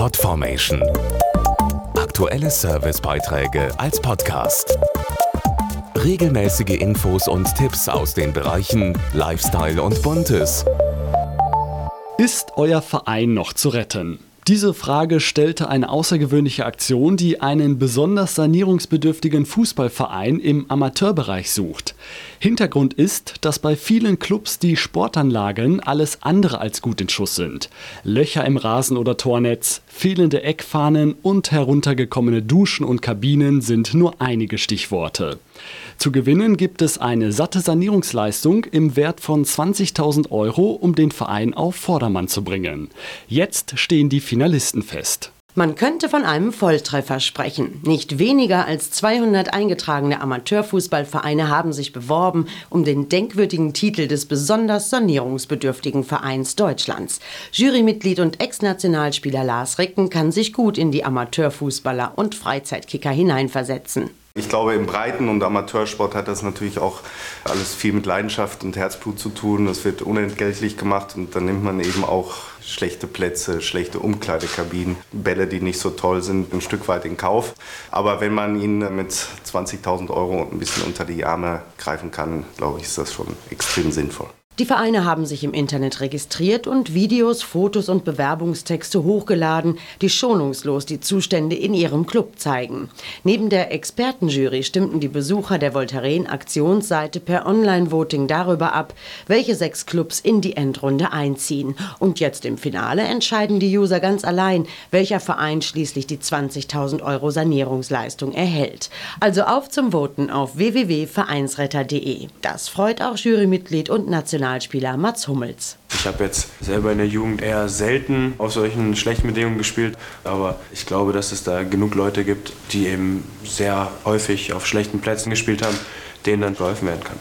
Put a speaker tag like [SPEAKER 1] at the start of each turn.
[SPEAKER 1] Podformation. Aktuelle Servicebeiträge als Podcast. Regelmäßige Infos und Tipps aus den Bereichen Lifestyle und Buntes.
[SPEAKER 2] Ist euer Verein noch zu retten? Diese Frage stellte eine außergewöhnliche Aktion, die einen besonders sanierungsbedürftigen Fußballverein im Amateurbereich sucht. Hintergrund ist, dass bei vielen Clubs die Sportanlagen alles andere als gut in Schuss sind. Löcher im Rasen oder Tornetz, fehlende Eckfahnen und heruntergekommene Duschen und Kabinen sind nur einige Stichworte. Zu gewinnen gibt es eine satte Sanierungsleistung im Wert von 20.000 Euro, um den Verein auf Vordermann zu bringen. Jetzt stehen die Finalisten fest.
[SPEAKER 3] Man könnte von einem Volltreffer sprechen. Nicht weniger als 200 eingetragene Amateurfußballvereine haben sich beworben um den denkwürdigen Titel des besonders sanierungsbedürftigen Vereins Deutschlands. Jurymitglied und Ex-Nationalspieler Lars Ricken kann sich gut in die Amateurfußballer und Freizeitkicker hineinversetzen.
[SPEAKER 4] Ich glaube, im Breiten- und Amateursport hat das natürlich auch alles viel mit Leidenschaft und Herzblut zu tun. Das wird unentgeltlich gemacht und dann nimmt man eben auch schlechte Plätze, schlechte Umkleidekabinen, Bälle, die nicht so toll sind, ein Stück weit in Kauf. Aber wenn man ihn mit 20.000 Euro ein bisschen unter die Arme greifen kann, glaube ich, ist das schon extrem sinnvoll.
[SPEAKER 3] Die Vereine haben sich im Internet registriert und Videos, Fotos und Bewerbungstexte hochgeladen, die schonungslos die Zustände in ihrem Club zeigen. Neben der Expertenjury stimmten die Besucher der Voltaren Aktionsseite per Online-Voting darüber ab, welche sechs Clubs in die Endrunde einziehen. Und jetzt im Finale entscheiden die User ganz allein, welcher Verein schließlich die 20.000 Euro Sanierungsleistung erhält. Also auf zum Voten auf www.vereinsretter.de. Das freut auch Jurymitglied und National Nationalspieler Mats Hummels.
[SPEAKER 5] Ich habe jetzt selber in der Jugend eher selten auf solchen schlechten Bedingungen gespielt, aber ich glaube, dass es da genug Leute gibt, die eben sehr häufig auf schlechten Plätzen gespielt haben, denen dann geholfen werden kann.